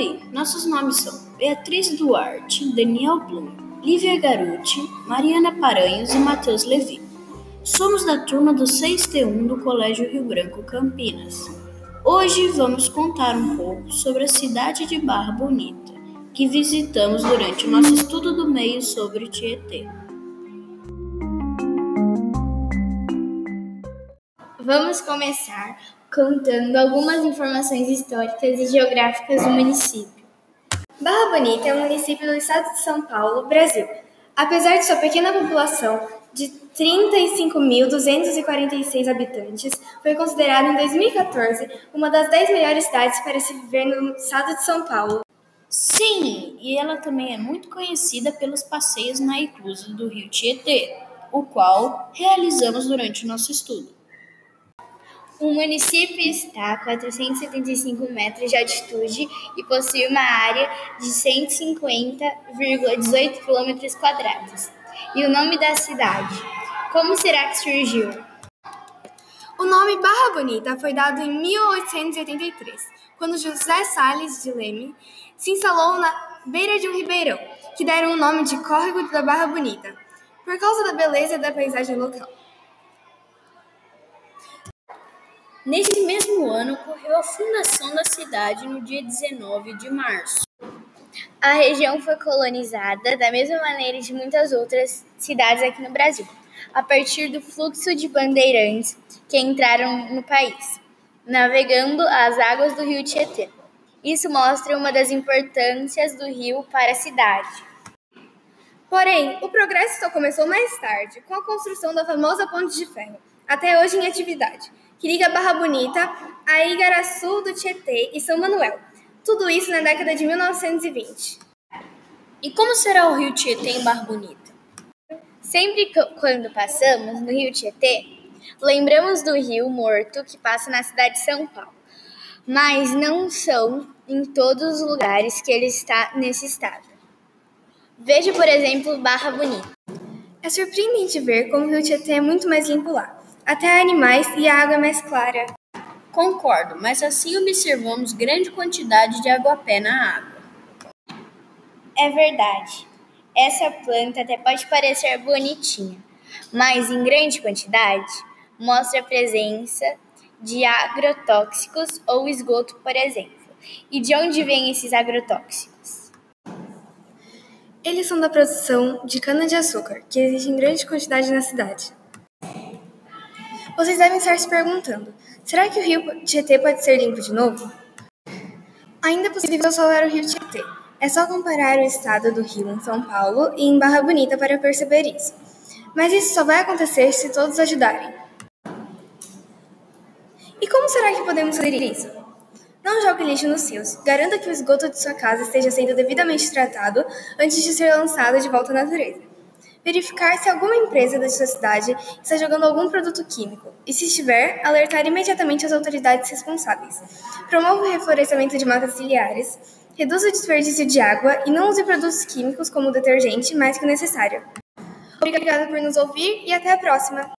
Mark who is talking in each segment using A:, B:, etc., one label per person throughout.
A: Oi, nossos nomes são Beatriz Duarte, Daniel Blum, Lívia Garuti, Mariana Paranhos e Matheus Levi. Somos da turma do 6T1 do Colégio Rio Branco Campinas. Hoje vamos contar um pouco sobre a cidade de Barra Bonita, que visitamos durante o nosso estudo do meio sobre Tietê.
B: Vamos começar contando algumas informações históricas e geográficas do município.
C: Barra Bonita é um município do estado de São Paulo, Brasil. Apesar de sua pequena população de 35.246 habitantes, foi considerada em 2014 uma das 10 melhores cidades para se viver no estado de São Paulo.
A: Sim, e ela também é muito conhecida pelos passeios na inclusa do Rio Tietê, o qual realizamos durante o nosso estudo.
B: O município está a 475 metros de altitude e possui uma área de 150,18 km. E o nome da cidade? Como será que surgiu?
C: O nome Barra Bonita foi dado em 1883, quando José Salles de Leme se instalou na beira de um ribeirão, que deram o nome de Córrego da Barra Bonita, por causa da beleza da paisagem local.
A: Nesse mesmo ano ocorreu a fundação da cidade no dia 19 de março.
B: A região foi colonizada da mesma maneira de muitas outras cidades aqui no Brasil, a partir do fluxo de bandeirantes que entraram no país, navegando as águas do rio Tietê. Isso mostra uma das importâncias do rio para a cidade.
C: Porém, o progresso só começou mais tarde, com a construção da famosa Ponte de Ferro, até hoje em atividade que liga Barra Bonita a Igaraçu do Tietê e São Manuel. Tudo isso na década de 1920.
A: E como será o Rio Tietê em Barra Bonita?
B: Sempre quando passamos no Rio Tietê, lembramos do rio morto que passa na cidade de São Paulo. Mas não são em todos os lugares que ele está nesse estado. Veja, por exemplo, Barra Bonita.
C: É surpreendente ver como o Rio Tietê é muito mais limpo lá até animais e a água é mais clara.
A: Concordo, mas assim observamos grande quantidade de água-pé na água.
B: É verdade. Essa planta até pode parecer bonitinha, mas em grande quantidade mostra a presença de agrotóxicos ou esgoto, por exemplo. E de onde vêm esses agrotóxicos?
C: Eles são da produção de cana-de-açúcar, que existe em grande quantidade na cidade. Vocês devem estar se perguntando: será que o rio Tietê pode ser limpo de novo? Ainda é possível salvar o rio Tietê. É só comparar o estado do rio em São Paulo e em Barra Bonita para perceber isso. Mas isso só vai acontecer se todos ajudarem. E como será que podemos fazer isso? Não jogue lixo nos rios. Garanta que o esgoto de sua casa esteja sendo devidamente tratado antes de ser lançado de volta à natureza verificar se alguma empresa da sua cidade está jogando algum produto químico e, se estiver, alertar imediatamente as autoridades responsáveis. Promova o reflorestamento de matas ciliares, reduza o desperdício de água e não use produtos químicos como detergente mais que necessário. Obrigada por nos ouvir e até a próxima.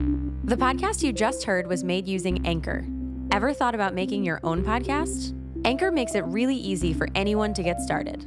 D: The podcast you just heard was made using Anchor. Ever thought about making your own podcast? Anchor makes it really easy for anyone to get started.